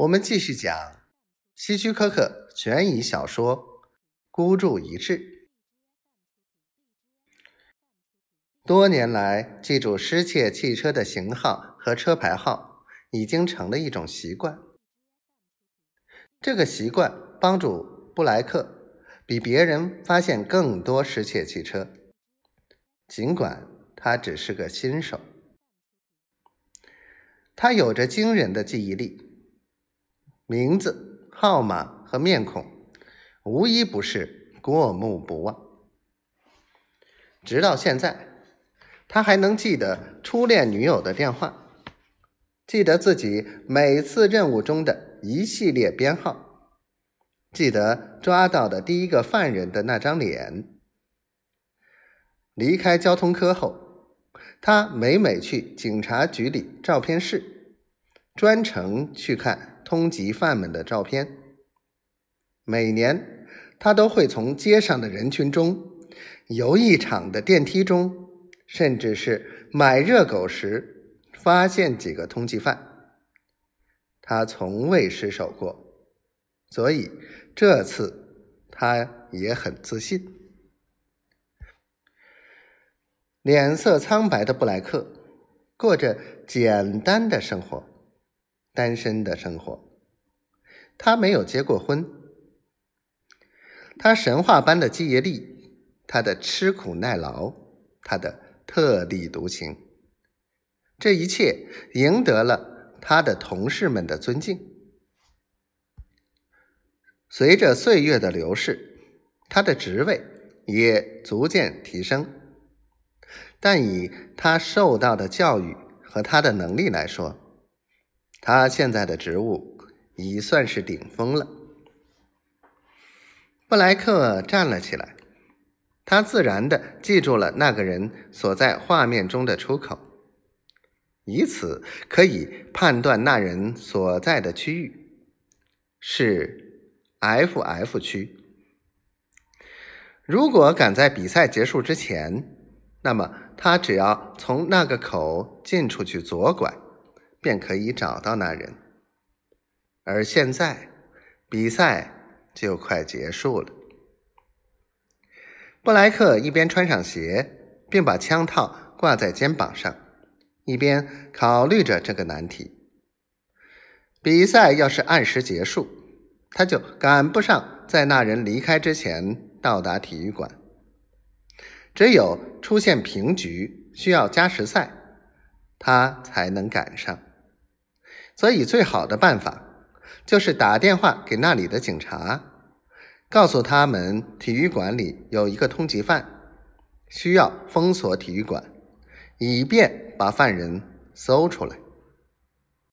我们继续讲希区柯克悬疑小说《孤注一掷》。多年来，记住失窃汽车的型号和车牌号，已经成了一种习惯。这个习惯帮助布莱克比别人发现更多失窃汽车，尽管他只是个新手。他有着惊人的记忆力。名字、号码和面孔，无一不是过目不忘。直到现在，他还能记得初恋女友的电话，记得自己每次任务中的一系列编号，记得抓到的第一个犯人的那张脸。离开交通科后，他每每去警察局里照片室，专程去看。通缉犯们的照片。每年，他都会从街上的人群中、游艺场的电梯中，甚至是买热狗时，发现几个通缉犯。他从未失手过，所以这次他也很自信。脸色苍白的布莱克过着简单的生活。单身的生活，他没有结过婚。他神话般的记忆力，他的吃苦耐劳，他的特立独行，这一切赢得了他的同事们的尊敬。随着岁月的流逝，他的职位也逐渐提升，但以他受到的教育和他的能力来说，他现在的职务已算是顶峰了。布莱克站了起来，他自然的记住了那个人所在画面中的出口，以此可以判断那人所在的区域是 F.F 区。如果赶在比赛结束之前，那么他只要从那个口进出去左拐。便可以找到那人，而现在比赛就快结束了。布莱克一边穿上鞋，并把枪套挂在肩膀上，一边考虑着这个难题。比赛要是按时结束，他就赶不上在那人离开之前到达体育馆。只有出现平局，需要加时赛，他才能赶上。所以，最好的办法就是打电话给那里的警察，告诉他们体育馆里有一个通缉犯，需要封锁体育馆，以便把犯人搜出来。